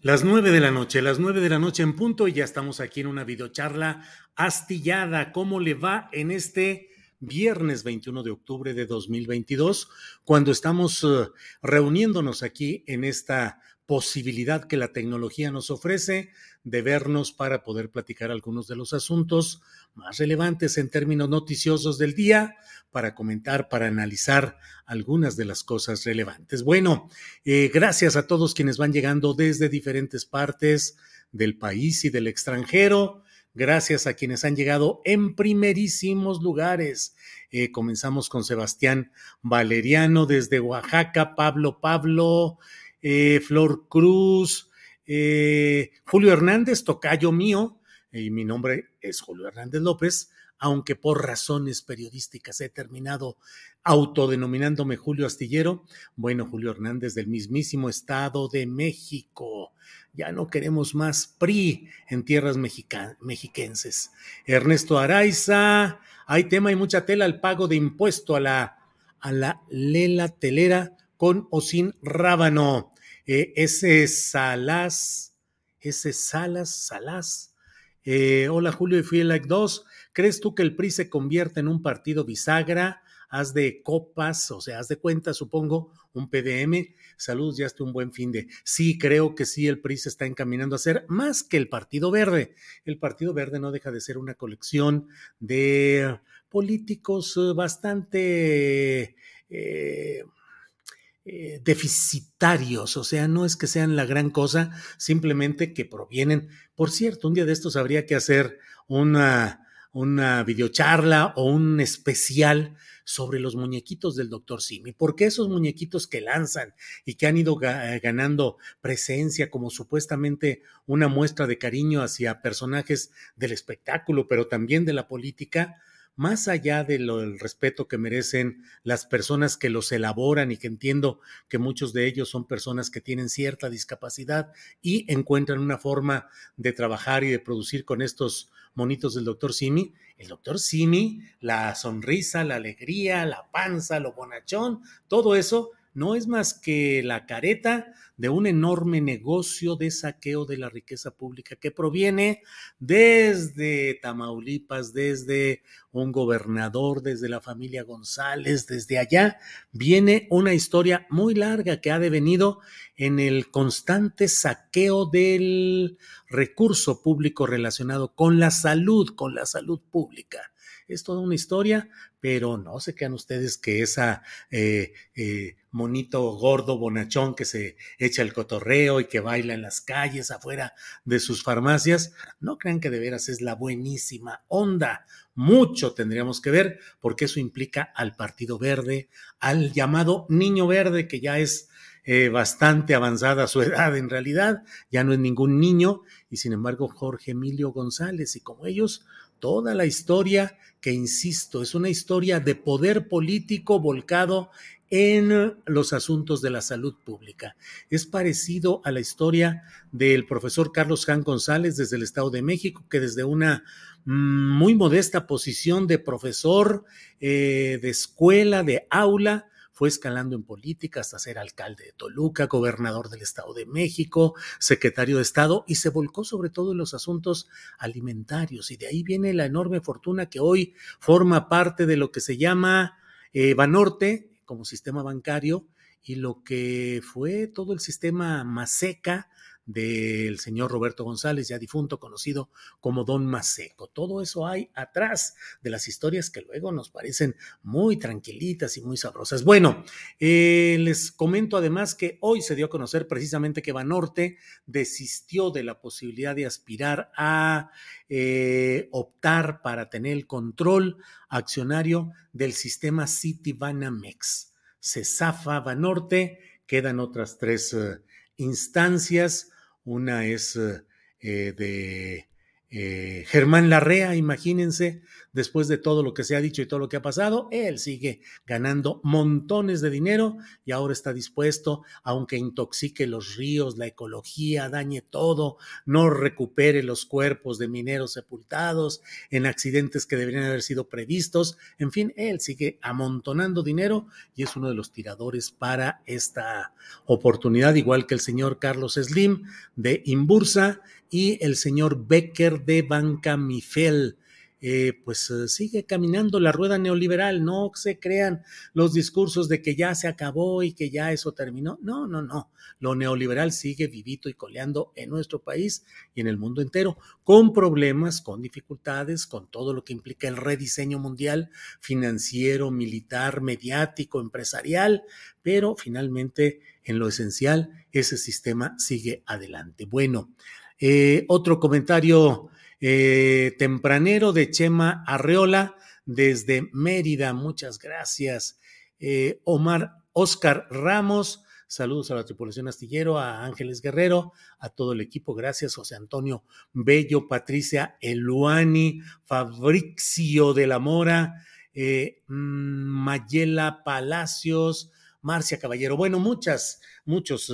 Las nueve de la noche, las nueve de la noche en punto, y ya estamos aquí en una videocharla astillada. ¿Cómo le va en este viernes 21 de octubre de 2022, cuando estamos uh, reuniéndonos aquí en esta posibilidad que la tecnología nos ofrece de vernos para poder platicar algunos de los asuntos más relevantes en términos noticiosos del día, para comentar, para analizar algunas de las cosas relevantes. Bueno, eh, gracias a todos quienes van llegando desde diferentes partes del país y del extranjero. Gracias a quienes han llegado en primerísimos lugares. Eh, comenzamos con Sebastián Valeriano desde Oaxaca, Pablo Pablo, eh, Flor Cruz, eh, Julio Hernández, tocayo mío, y mi nombre es Julio Hernández López, aunque por razones periodísticas he terminado autodenominándome Julio Astillero. Bueno, Julio Hernández del mismísimo Estado de México. Ya no queremos más PRI en tierras mexiquenses. Ernesto Araiza, hay tema y mucha tela al pago de impuesto a la, a la lela telera con o sin rábano. Eh, ese Salas, ese Salas, Salas. Eh, hola Julio y Like 2. ¿Crees tú que el PRI se convierte en un partido bisagra? Haz de copas, o sea, haz de cuenta, supongo, un PDM. Saludos, ya esté un buen fin de. Sí, creo que sí, el PRI se está encaminando a ser más que el Partido Verde. El Partido Verde no deja de ser una colección de políticos eh, bastante eh, deficitarios, o sea, no es que sean la gran cosa, simplemente que provienen. Por cierto, un día de estos habría que hacer una, una videocharla o un especial sobre los muñequitos del doctor Simi, porque esos muñequitos que lanzan y que han ido ganando presencia como supuestamente una muestra de cariño hacia personajes del espectáculo, pero también de la política, más allá del respeto que merecen las personas que los elaboran y que entiendo que muchos de ellos son personas que tienen cierta discapacidad y encuentran una forma de trabajar y de producir con estos monitos del doctor Simi, el doctor Simi, la sonrisa, la alegría, la panza, lo bonachón, todo eso no es más que la careta de un enorme negocio de saqueo de la riqueza pública que proviene desde Tamaulipas, desde un gobernador, desde la familia González, desde allá. Viene una historia muy larga que ha devenido en el constante saqueo del recurso público relacionado con la salud, con la salud pública es toda una historia, pero no se crean ustedes que esa eh, eh, monito gordo bonachón que se echa el cotorreo y que baila en las calles afuera de sus farmacias, no crean que de veras es la buenísima onda. Mucho tendríamos que ver porque eso implica al Partido Verde, al llamado Niño Verde, que ya es eh, bastante avanzada su edad en realidad, ya no es ningún niño, y sin embargo Jorge Emilio González y como ellos, toda la historia que, insisto, es una historia de poder político volcado en los asuntos de la salud pública. Es parecido a la historia del profesor Carlos Jan González desde el Estado de México, que desde una mm, muy modesta posición de profesor eh, de escuela, de aula, fue escalando en política hasta ser alcalde de Toluca, gobernador del Estado de México, secretario de Estado y se volcó sobre todo en los asuntos alimentarios. Y de ahí viene la enorme fortuna que hoy forma parte de lo que se llama eh, Banorte como sistema bancario y lo que fue todo el sistema Maseca del señor Roberto González, ya difunto, conocido como Don Maseco. Todo eso hay atrás de las historias que luego nos parecen muy tranquilitas y muy sabrosas. Bueno, eh, les comento además que hoy se dio a conocer precisamente que Banorte desistió de la posibilidad de aspirar a eh, optar para tener el control accionario del sistema Citibanamex. Se zafa Banorte, quedan otras tres eh, instancias una es eh, de eh, Germán Larrea, imagínense, después de todo lo que se ha dicho y todo lo que ha pasado, él sigue ganando montones de dinero y ahora está dispuesto, aunque intoxique los ríos, la ecología, dañe todo, no recupere los cuerpos de mineros sepultados en accidentes que deberían haber sido previstos, en fin, él sigue amontonando dinero y es uno de los tiradores para esta oportunidad, igual que el señor Carlos Slim de Imbursa y el señor Becker de Banca Mifel. Eh, pues eh, sigue caminando la rueda neoliberal, no se crean los discursos de que ya se acabó y que ya eso terminó. No, no, no. Lo neoliberal sigue vivito y coleando en nuestro país y en el mundo entero, con problemas, con dificultades, con todo lo que implica el rediseño mundial, financiero, militar, mediático, empresarial, pero finalmente en lo esencial ese sistema sigue adelante. Bueno, eh, otro comentario eh, tempranero de Chema Arreola desde Mérida. Muchas gracias. Eh, Omar Oscar Ramos. Saludos a la tripulación astillero, a Ángeles Guerrero, a todo el equipo. Gracias, José Antonio Bello, Patricia Eluani, Fabricio de la Mora, mm, Mayela Palacios, Marcia Caballero. Bueno, muchas, muchos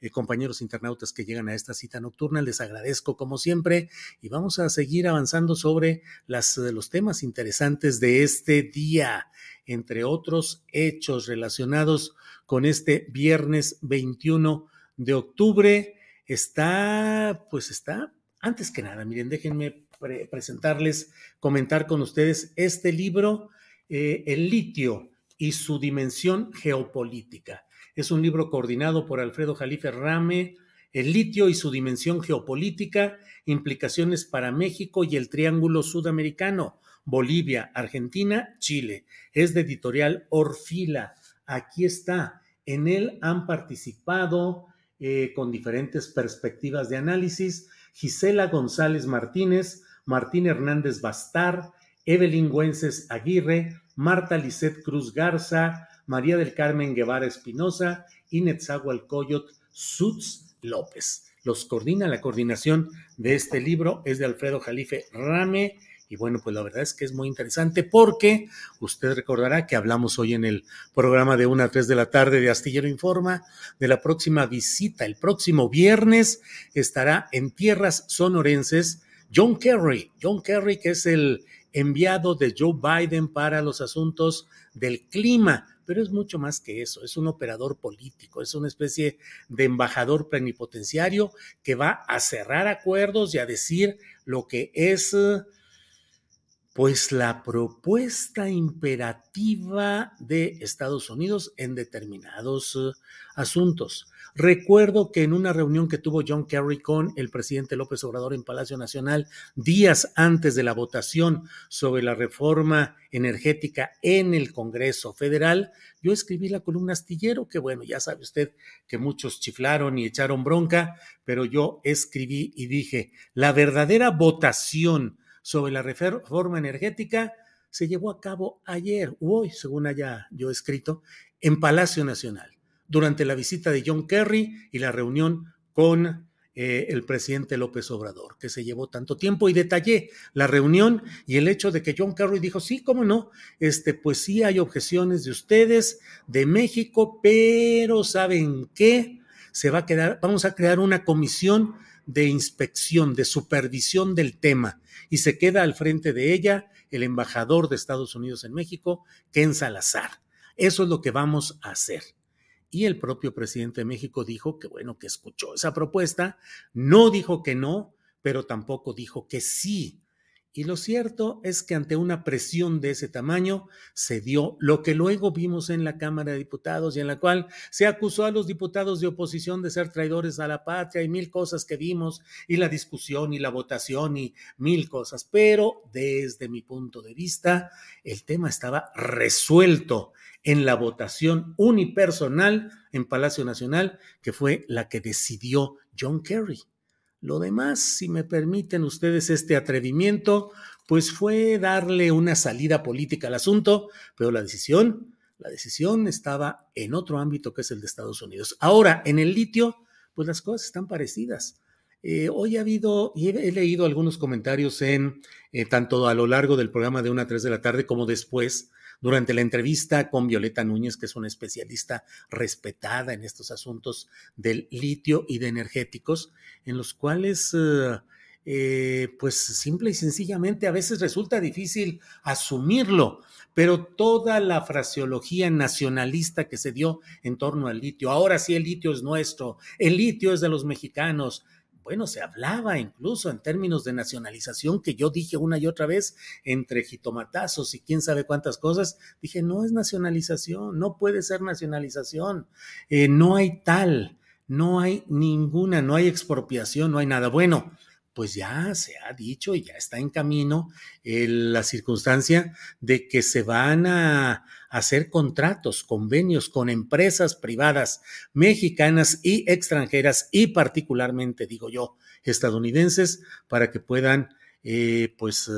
eh, compañeros internautas que llegan a esta cita nocturna. Les agradezco como siempre y vamos a seguir avanzando sobre las, eh, los temas interesantes de este día, entre otros hechos relacionados con este viernes 21 de octubre. Está, pues está, antes que nada, miren, déjenme presentarles, comentar con ustedes este libro, eh, El litio y su dimensión geopolítica. Es un libro coordinado por Alfredo Jalife Rame, El litio y su dimensión geopolítica, implicaciones para México y el Triángulo Sudamericano, Bolivia, Argentina, Chile. Es de editorial Orfila. Aquí está. En él han participado eh, con diferentes perspectivas de análisis Gisela González Martínez, Martín Hernández Bastar, Evelyn Güences Aguirre, Marta Lisset Cruz Garza, María del Carmen Guevara Espinosa y Netzahualcoyot Sutz López. Los coordina la coordinación de este libro, es de Alfredo Jalife Rame. Y bueno, pues la verdad es que es muy interesante porque usted recordará que hablamos hoy en el programa de 1 a 3 de la tarde de Astillero Informa de la próxima visita. El próximo viernes estará en tierras sonorenses John Kerry. John Kerry, que es el enviado de Joe Biden para los asuntos del clima pero es mucho más que eso, es un operador político, es una especie de embajador plenipotenciario que va a cerrar acuerdos y a decir lo que es pues la propuesta imperativa de Estados Unidos en determinados eh, asuntos. Recuerdo que en una reunión que tuvo John Kerry con el presidente López Obrador en Palacio Nacional días antes de la votación sobre la reforma energética en el Congreso Federal, yo escribí la columna astillero, que bueno, ya sabe usted que muchos chiflaron y echaron bronca, pero yo escribí y dije, la verdadera votación sobre la reforma energética se llevó a cabo ayer o hoy, según haya yo escrito, en Palacio Nacional, durante la visita de John Kerry y la reunión con eh, el presidente López Obrador, que se llevó tanto tiempo y detallé la reunión y el hecho de que John Kerry dijo, sí, cómo no, este, pues sí hay objeciones de ustedes, de México, pero ¿saben qué? Se va a quedar, vamos a crear una comisión de inspección, de supervisión del tema, y se queda al frente de ella el embajador de Estados Unidos en México, Ken Salazar. Eso es lo que vamos a hacer. Y el propio presidente de México dijo que bueno, que escuchó esa propuesta, no dijo que no, pero tampoco dijo que sí. Y lo cierto es que ante una presión de ese tamaño se dio lo que luego vimos en la Cámara de Diputados y en la cual se acusó a los diputados de oposición de ser traidores a la patria y mil cosas que vimos y la discusión y la votación y mil cosas. Pero desde mi punto de vista, el tema estaba resuelto en la votación unipersonal en Palacio Nacional, que fue la que decidió John Kerry. Lo demás, si me permiten ustedes este atrevimiento, pues fue darle una salida política al asunto, pero la decisión, la decisión estaba en otro ámbito que es el de Estados Unidos. Ahora, en el litio, pues las cosas están parecidas. Eh, hoy ha habido, y he, leído algunos comentarios en eh, tanto a lo largo del programa de una a 3 de la tarde como después, durante la entrevista con Violeta Núñez, que es una especialista respetada en estos asuntos del litio y de energéticos, en los cuales, eh, eh, pues simple y sencillamente a veces resulta difícil asumirlo, pero toda la fraseología nacionalista que se dio en torno al litio, ahora sí el litio es nuestro, el litio es de los mexicanos, bueno, se hablaba incluso en términos de nacionalización, que yo dije una y otra vez, entre jitomatazos y quién sabe cuántas cosas, dije, no es nacionalización, no puede ser nacionalización, eh, no hay tal, no hay ninguna, no hay expropiación, no hay nada. Bueno, pues ya se ha dicho y ya está en camino eh, la circunstancia de que se van a hacer contratos, convenios con empresas privadas mexicanas y extranjeras y particularmente, digo yo, estadounidenses para que puedan, eh, pues,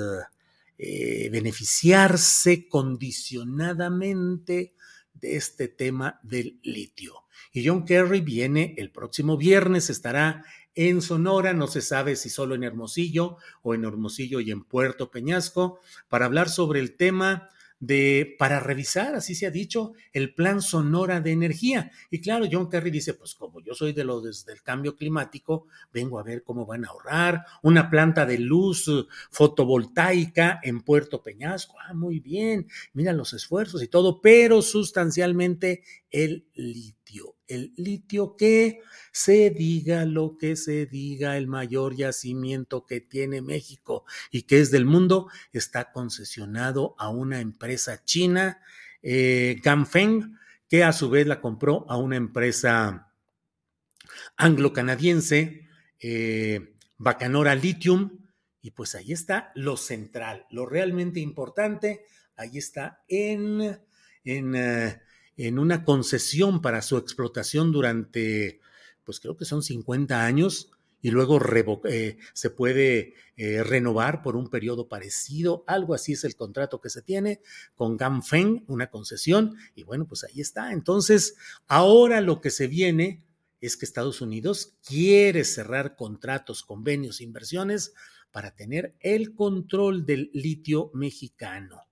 eh, beneficiarse condicionadamente de este tema del litio. Y John Kerry viene el próximo viernes, estará en Sonora, no se sabe si solo en Hermosillo o en Hermosillo y en Puerto Peñasco, para hablar sobre el tema de, para revisar, así se ha dicho, el plan Sonora de energía. Y claro, John Kerry dice, pues como yo soy de los del cambio climático, vengo a ver cómo van a ahorrar una planta de luz fotovoltaica en Puerto Peñasco. Ah, muy bien, mira los esfuerzos y todo, pero sustancialmente el litio el litio que se diga lo que se diga, el mayor yacimiento que tiene México y que es del mundo, está concesionado a una empresa china, eh, Ganfeng, que a su vez la compró a una empresa anglo-canadiense, eh, Bacanora Lithium, y pues ahí está lo central, lo realmente importante, ahí está en, en eh, en una concesión para su explotación durante, pues creo que son 50 años, y luego eh, se puede eh, renovar por un periodo parecido, algo así es el contrato que se tiene con Ganfeng, una concesión, y bueno, pues ahí está. Entonces, ahora lo que se viene es que Estados Unidos quiere cerrar contratos, convenios, inversiones para tener el control del litio mexicano.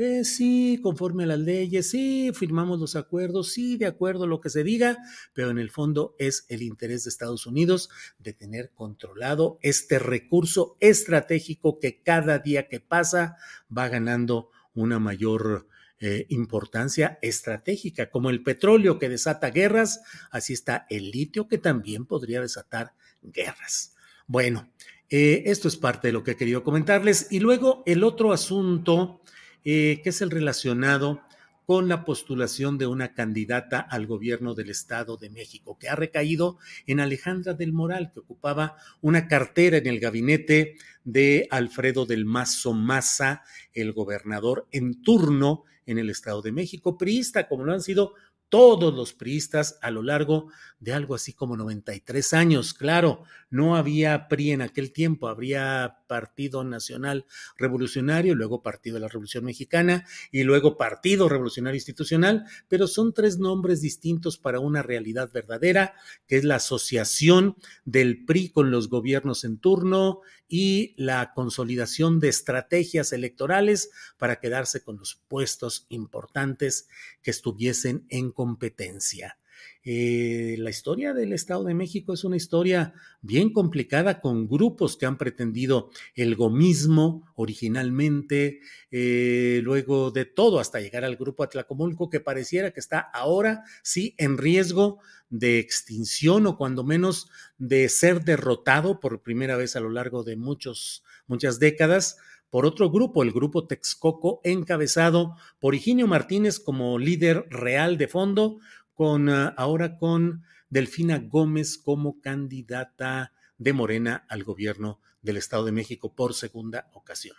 Eh, sí, conforme a las leyes, sí, firmamos los acuerdos, sí, de acuerdo a lo que se diga, pero en el fondo es el interés de Estados Unidos de tener controlado este recurso estratégico que cada día que pasa va ganando una mayor eh, importancia estratégica, como el petróleo que desata guerras, así está el litio que también podría desatar guerras. Bueno, eh, esto es parte de lo que he querido comentarles. Y luego el otro asunto eh, que es el relacionado con la postulación de una candidata al gobierno del Estado de México, que ha recaído en Alejandra del Moral, que ocupaba una cartera en el gabinete de Alfredo del Mazo Maza, el gobernador en turno en el Estado de México, priista, como lo han sido todos los priistas a lo largo de algo así como 93 años. Claro, no había PRI en aquel tiempo, habría Partido Nacional Revolucionario, luego Partido de la Revolución Mexicana y luego Partido Revolucionario Institucional, pero son tres nombres distintos para una realidad verdadera, que es la asociación del PRI con los gobiernos en turno y la consolidación de estrategias electorales para quedarse con los puestos importantes que estuviesen en competencia. Eh, la historia del Estado de México es una historia bien complicada con grupos que han pretendido el gomismo originalmente, eh, luego de todo hasta llegar al grupo Atlacomulco que pareciera que está ahora sí en riesgo de extinción o cuando menos de ser derrotado por primera vez a lo largo de muchos, muchas décadas por otro grupo, el grupo Texcoco, encabezado por Higinio Martínez como líder real de fondo, con ah, ahora con Delfina Gómez como candidata de Morena al gobierno del Estado de México por segunda ocasión.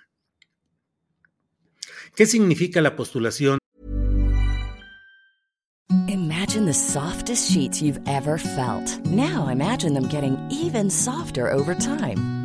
¿Qué significa la postulación? Imagine the softest sheets you've ever felt. Now imagine them getting even softer over time.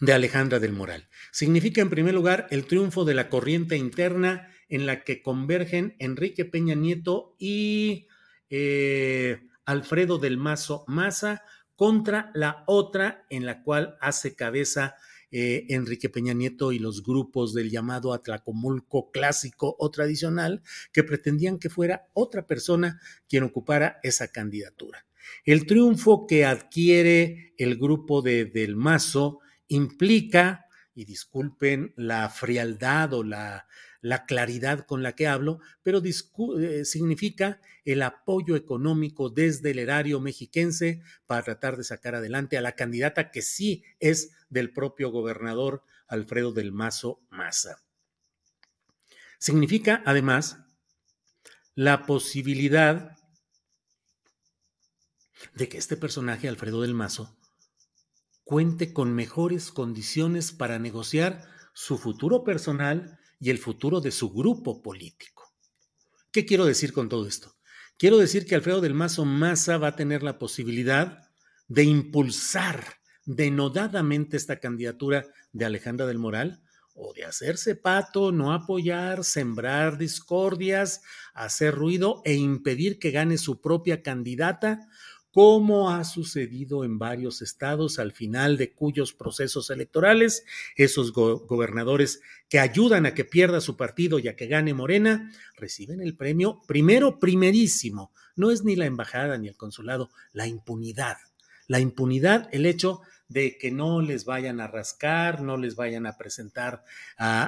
de Alejandra del Moral. Significa, en primer lugar, el triunfo de la corriente interna en la que convergen Enrique Peña Nieto y eh, Alfredo del Mazo Maza contra la otra en la cual hace cabeza eh, Enrique Peña Nieto y los grupos del llamado Atlacomulco clásico o tradicional que pretendían que fuera otra persona quien ocupara esa candidatura. El triunfo que adquiere el grupo de Del Mazo implica, y disculpen la frialdad o la, la claridad con la que hablo, pero eh, significa el apoyo económico desde el erario mexiquense para tratar de sacar adelante a la candidata que sí es del propio gobernador Alfredo del Mazo Maza. Significa, además, la posibilidad de que este personaje, Alfredo del Mazo, cuente con mejores condiciones para negociar su futuro personal y el futuro de su grupo político. ¿Qué quiero decir con todo esto? Quiero decir que Alfredo del Mazo Maza va a tener la posibilidad de impulsar denodadamente esta candidatura de Alejandra del Moral o de hacerse pato, no apoyar, sembrar discordias, hacer ruido e impedir que gane su propia candidata como ha sucedido en varios estados al final de cuyos procesos electorales, esos gobernadores que ayudan a que pierda su partido y a que gane Morena, reciben el premio primero, primerísimo. No es ni la embajada ni el consulado, la impunidad. La impunidad, el hecho de que no les vayan a rascar, no les vayan a presentar a,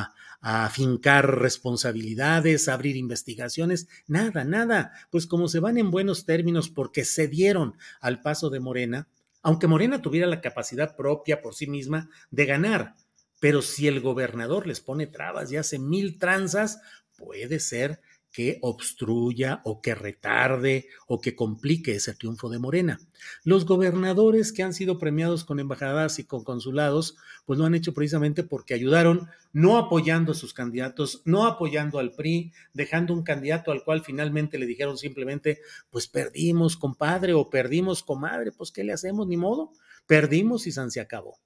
a, a afincar responsabilidades, abrir investigaciones, nada, nada. Pues como se van en buenos términos porque se dieron al paso de Morena, aunque Morena tuviera la capacidad propia por sí misma de ganar, pero si el gobernador les pone trabas y hace mil tranzas, puede ser que obstruya o que retarde o que complique ese triunfo de Morena. Los gobernadores que han sido premiados con embajadas y con consulados, pues lo han hecho precisamente porque ayudaron no apoyando a sus candidatos, no apoyando al PRI, dejando un candidato al cual finalmente le dijeron simplemente, pues perdimos, compadre, o perdimos, comadre, pues ¿qué le hacemos? Ni modo, perdimos y se acabó.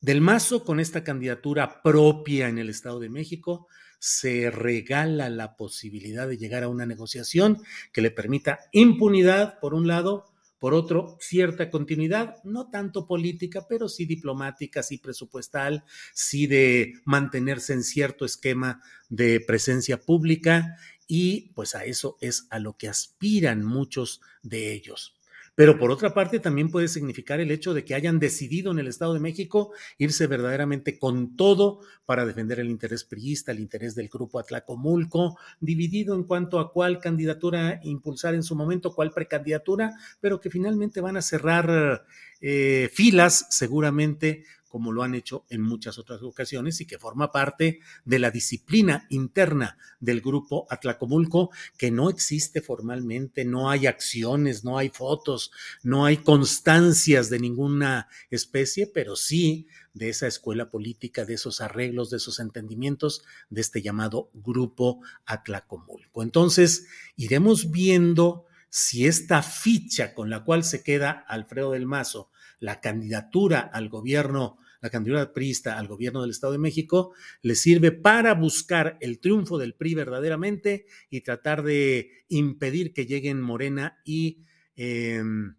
Del Mazo, con esta candidatura propia en el Estado de México, se regala la posibilidad de llegar a una negociación que le permita impunidad, por un lado, por otro, cierta continuidad, no tanto política, pero sí diplomática, sí presupuestal, sí de mantenerse en cierto esquema de presencia pública y pues a eso es a lo que aspiran muchos de ellos. Pero por otra parte, también puede significar el hecho de que hayan decidido en el Estado de México irse verdaderamente con todo para defender el interés priista, el interés del grupo Atlacomulco, dividido en cuanto a cuál candidatura impulsar en su momento, cuál precandidatura, pero que finalmente van a cerrar eh, filas seguramente como lo han hecho en muchas otras ocasiones y que forma parte de la disciplina interna del grupo Atlacomulco, que no existe formalmente, no hay acciones, no hay fotos, no hay constancias de ninguna especie, pero sí de esa escuela política, de esos arreglos, de esos entendimientos de este llamado grupo Atlacomulco. Entonces, iremos viendo si esta ficha con la cual se queda Alfredo del Mazo, la candidatura al gobierno la candidatura priista al gobierno del Estado de México, le sirve para buscar el triunfo del PRI verdaderamente y tratar de impedir que lleguen Morena y, em,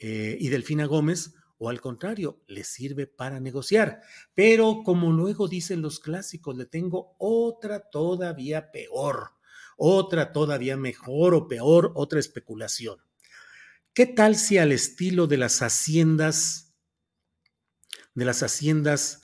eh, y Delfina Gómez, o al contrario, le sirve para negociar. Pero como luego dicen los clásicos, le tengo otra todavía peor, otra todavía mejor o peor, otra especulación. ¿Qué tal si al estilo de las haciendas de las haciendas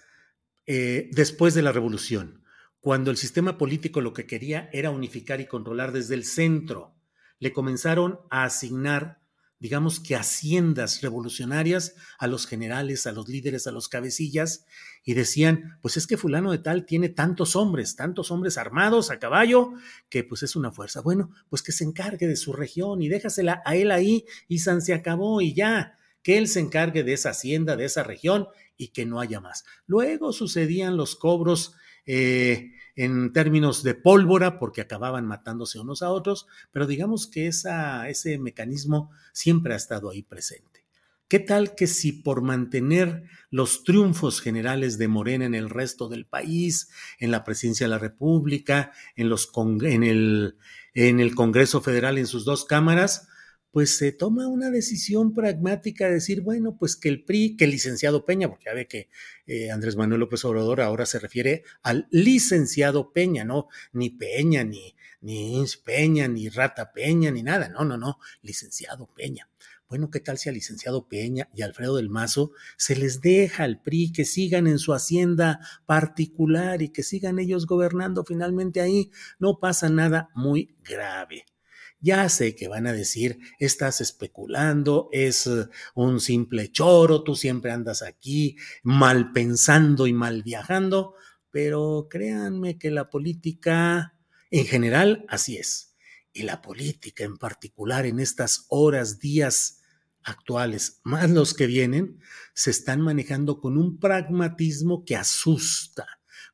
eh, después de la revolución, cuando el sistema político lo que quería era unificar y controlar desde el centro. Le comenzaron a asignar, digamos que haciendas revolucionarias a los generales, a los líderes, a los cabecillas, y decían, pues es que fulano de tal tiene tantos hombres, tantos hombres armados a caballo, que pues es una fuerza. Bueno, pues que se encargue de su región y déjasela a él ahí y San se acabó y ya que él se encargue de esa hacienda, de esa región y que no haya más. Luego sucedían los cobros eh, en términos de pólvora porque acababan matándose unos a otros, pero digamos que esa, ese mecanismo siempre ha estado ahí presente. ¿Qué tal que si por mantener los triunfos generales de Morena en el resto del país, en la presidencia de la República, en, el Congreso Federal en sus dos cámaras, pues se toma una decisión pragmática de decir, bueno, pues que el PRI, que el licenciado Peña, porque ya ve que eh, Andrés Manuel López Obrador ahora se refiere al licenciado Peña, no, ni Peña, ni, ni Peña, ni Rata Peña, ni nada, no, no, no, licenciado Peña. Bueno, ¿qué tal si al licenciado Peña y Alfredo del Mazo se les deja al PRI que sigan en su hacienda particular y que sigan ellos gobernando finalmente ahí? No pasa nada muy grave. Ya sé que van a decir, estás especulando, es eh, un simple choro, tú siempre andas aquí mal pensando y mal viajando, pero créanme que la política en general así es. Y la política en particular en estas horas, días actuales, más los que vienen, se están manejando con un pragmatismo que asusta,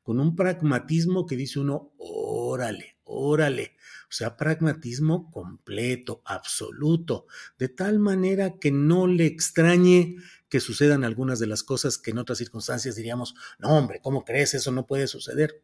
con un pragmatismo que dice uno, órale, órale, o sea, pragmatismo completo, absoluto, de tal manera que no le extrañe que sucedan algunas de las cosas que en otras circunstancias diríamos, no hombre, ¿cómo crees? Eso no puede suceder.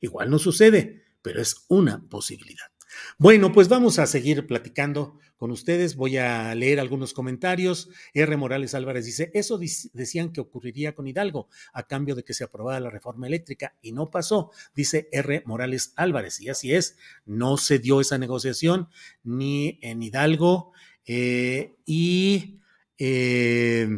Igual no sucede, pero es una posibilidad. Bueno, pues vamos a seguir platicando con ustedes. Voy a leer algunos comentarios. R. Morales Álvarez dice, eso decían que ocurriría con Hidalgo a cambio de que se aprobara la reforma eléctrica y no pasó, dice R. Morales Álvarez. Y así es, no se dio esa negociación ni en Hidalgo eh, y eh,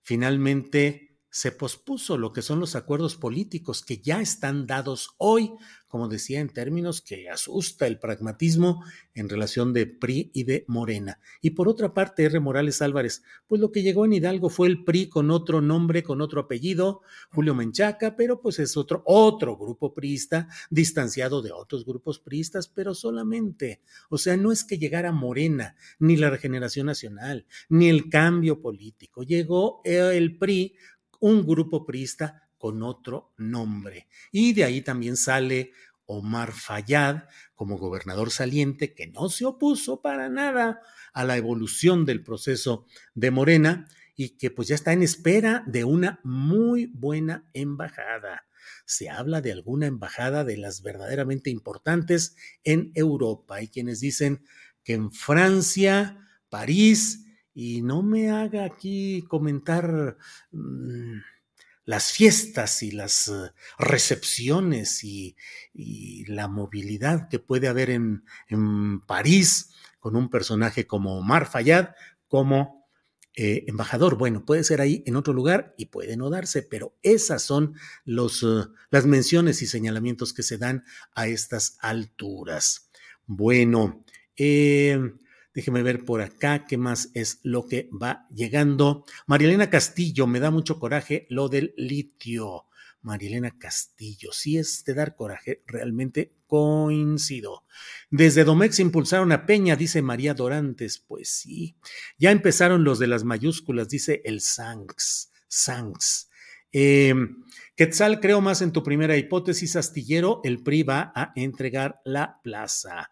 finalmente se pospuso lo que son los acuerdos políticos que ya están dados hoy como decía, en términos que asusta el pragmatismo en relación de PRI y de Morena. Y por otra parte, R. Morales Álvarez, pues lo que llegó en Hidalgo fue el PRI con otro nombre, con otro apellido, Julio Menchaca, pero pues es otro, otro grupo priista, distanciado de otros grupos priistas, pero solamente. O sea, no es que llegara Morena, ni la regeneración nacional, ni el cambio político. Llegó el PRI, un grupo priista con otro nombre. Y de ahí también sale Omar Fayad como gobernador saliente, que no se opuso para nada a la evolución del proceso de Morena y que pues ya está en espera de una muy buena embajada. Se habla de alguna embajada de las verdaderamente importantes en Europa. Hay quienes dicen que en Francia, París, y no me haga aquí comentar... Mm, las fiestas y las eh, recepciones y, la movilidad que puede haber en, París con un personaje como Omar Fayad, como eh, embajador. Bueno, puede ser ahí en otro lugar y puede no darse, pero esas son los, uh, las menciones y señalamientos que se dan a estas alturas. Bueno, eh, déjeme ver por acá qué más es lo que va llegando. Marielena Castillo, me da mucho coraje lo del litio. Marilena Castillo. Sí es de dar coraje, realmente coincido. Desde Domex impulsaron a Peña, dice María Dorantes. Pues sí, ya empezaron los de las mayúsculas, dice el Sanks. Sanks. Eh, Quetzal, creo más en tu primera hipótesis, astillero, el PRI va a entregar la plaza.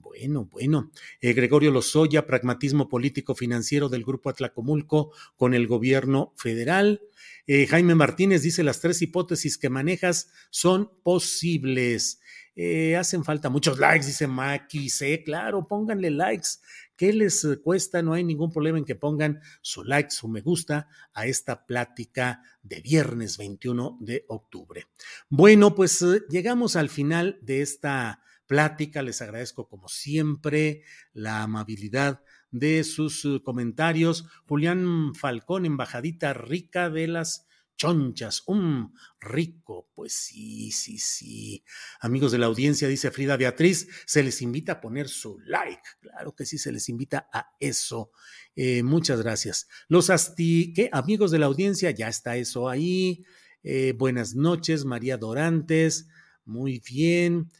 Bueno, bueno. Eh, Gregorio Lozoya, pragmatismo político financiero del Grupo Atlacomulco con el gobierno federal. Eh, Jaime Martínez dice, las tres hipótesis que manejas son posibles. Eh, hacen falta muchos likes, dice Maki. Claro, pónganle likes. ¿Qué les cuesta? No hay ningún problema en que pongan su like, su me gusta a esta plática de viernes 21 de octubre. Bueno, pues llegamos al final de esta plática. Les agradezco como siempre la amabilidad de sus eh, comentarios. Julián Falcón, embajadita rica de las chonchas. Um, rico. Pues sí, sí, sí. Amigos de la audiencia, dice Frida Beatriz, se les invita a poner su like. Claro que sí, se les invita a eso. Eh, muchas gracias. Los asti, ¿qué? Amigos de la audiencia, ya está eso ahí. Eh, buenas noches, María Dorantes. Muy bien.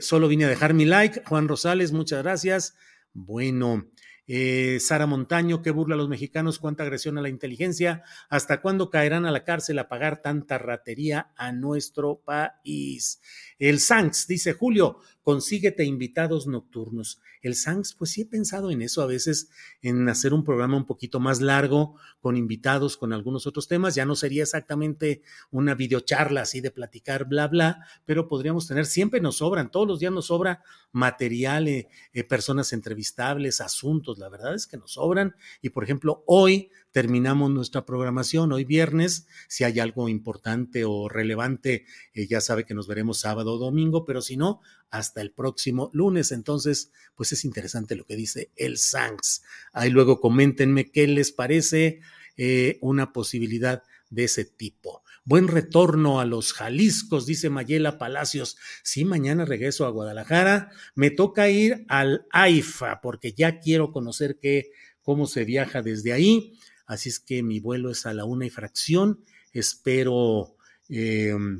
Solo vine a dejar mi like. Juan Rosales, muchas gracias. Bueno, eh, Sara Montaño, que burla a los mexicanos, cuánta agresión a la inteligencia, hasta cuándo caerán a la cárcel a pagar tanta ratería a nuestro país. El Sanks, dice Julio, consíguete invitados nocturnos. El Sanks, pues sí he pensado en eso a veces, en hacer un programa un poquito más largo, con invitados, con algunos otros temas. Ya no sería exactamente una videocharla así de platicar, bla, bla, pero podríamos tener, siempre nos sobran, todos los días nos sobra material, eh, eh, personas entrevistables, asuntos, la verdad es que nos sobran. Y por ejemplo, hoy terminamos nuestra programación hoy viernes. Si hay algo importante o relevante, eh, ya sabe que nos veremos sábado o domingo, pero si no, hasta el próximo lunes. Entonces, pues es interesante lo que dice el Sanks. Ahí luego coméntenme qué les parece eh, una posibilidad de ese tipo. Buen retorno a los Jaliscos, dice Mayela Palacios. Sí, mañana regreso a Guadalajara. Me toca ir al AIFA porque ya quiero conocer qué, cómo se viaja desde ahí. Así es que mi vuelo es a la una y fracción. Espero em,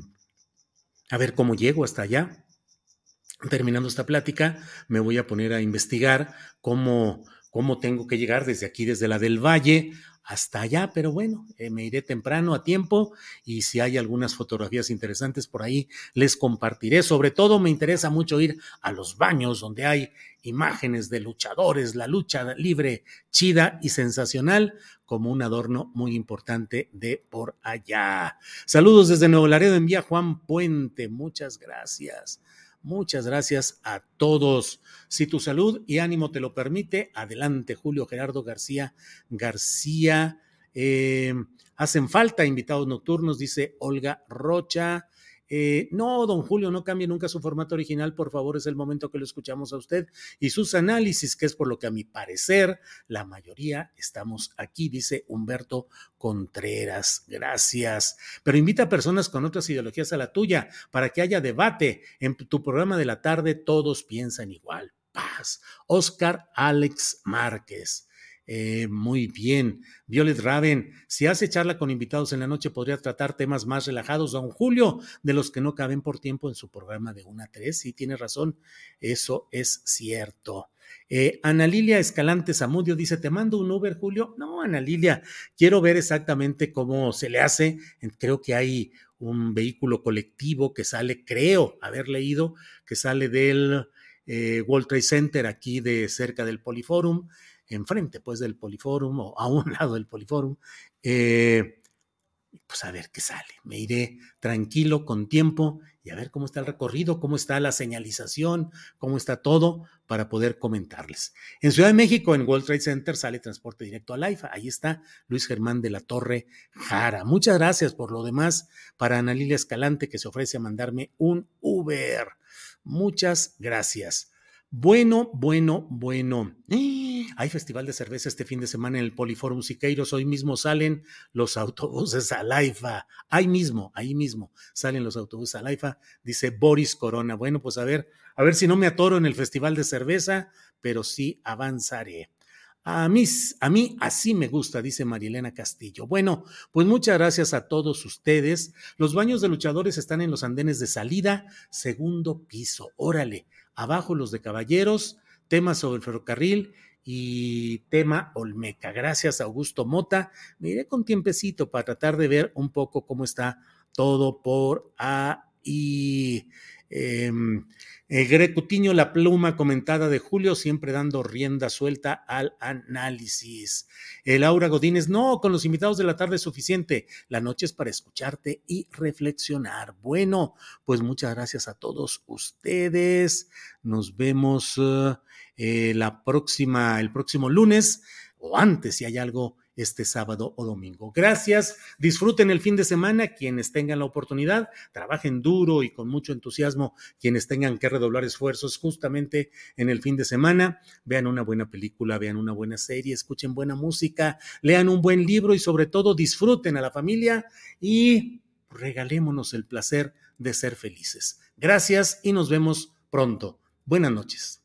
a ver cómo llego hasta allá. Terminando esta plática, me voy a poner a investigar cómo, cómo tengo que llegar desde aquí, desde la del Valle, hasta allá, pero bueno, eh, me iré temprano a tiempo y si hay algunas fotografías interesantes por ahí, les compartiré. Sobre todo me interesa mucho ir a los baños donde hay imágenes de luchadores, la lucha libre chida y sensacional como un adorno muy importante de por allá. Saludos desde Nuevo Laredo, envía Juan Puente, muchas gracias. Muchas gracias a todos. Si tu salud y ánimo te lo permite, adelante, Julio Gerardo García García. Eh, hacen falta invitados nocturnos, dice Olga Rocha. Eh, no, don Julio, no cambie nunca su formato original, por favor, es el momento que lo escuchamos a usted y sus análisis, que es por lo que a mi parecer la mayoría estamos aquí, dice Humberto Contreras. Gracias. Pero invita a personas con otras ideologías a la tuya para que haya debate. En tu programa de la tarde todos piensan igual. Paz. Oscar Alex Márquez. Eh, muy bien. Violet Raven, si hace charla con invitados en la noche, podría tratar temas más relajados. Don Julio, de los que no caben por tiempo en su programa de 1 a 3. Sí, tiene razón. Eso es cierto. Eh, Ana Lilia Escalante Zamudio dice: ¿Te mando un Uber, Julio? No, Ana Lilia, quiero ver exactamente cómo se le hace. Creo que hay un vehículo colectivo que sale, creo haber leído, que sale del eh, World Trade Center aquí de cerca del Poliforum enfrente pues del Poliforum o a un lado del Poliforum, eh, pues a ver qué sale. Me iré tranquilo, con tiempo y a ver cómo está el recorrido, cómo está la señalización, cómo está todo para poder comentarles. En Ciudad de México, en World Trade Center, sale transporte directo a IFA. Ahí está Luis Germán de la Torre Jara. Muchas gracias por lo demás para Ana Lilia Escalante que se ofrece a mandarme un Uber. Muchas gracias. Bueno, bueno, bueno. Hay festival de cerveza este fin de semana en el Poliforum Siqueiros. Hoy mismo salen los autobuses a Laifa. Ahí mismo, ahí mismo salen los autobuses a Laifa, dice Boris Corona. Bueno, pues a ver, a ver si no me atoro en el festival de cerveza, pero sí avanzaré. A mí, a mí así me gusta, dice Marilena Castillo. Bueno, pues muchas gracias a todos ustedes. Los baños de luchadores están en los andenes de salida, segundo piso. Órale, abajo los de caballeros, tema sobre el ferrocarril y tema Olmeca. Gracias, Augusto Mota. Me iré con tiempecito para tratar de ver un poco cómo está todo por ahí. Eh, Grecutiño, la pluma comentada de Julio, siempre dando rienda suelta al análisis. El Laura Godínez, no, con los invitados de la tarde es suficiente. La noche es para escucharte y reflexionar. Bueno, pues muchas gracias a todos ustedes. Nos vemos eh, la próxima, el próximo lunes o antes si hay algo este sábado o domingo. Gracias, disfruten el fin de semana quienes tengan la oportunidad, trabajen duro y con mucho entusiasmo quienes tengan que redoblar esfuerzos justamente en el fin de semana, vean una buena película, vean una buena serie, escuchen buena música, lean un buen libro y sobre todo disfruten a la familia y regalémonos el placer de ser felices. Gracias y nos vemos pronto. Buenas noches.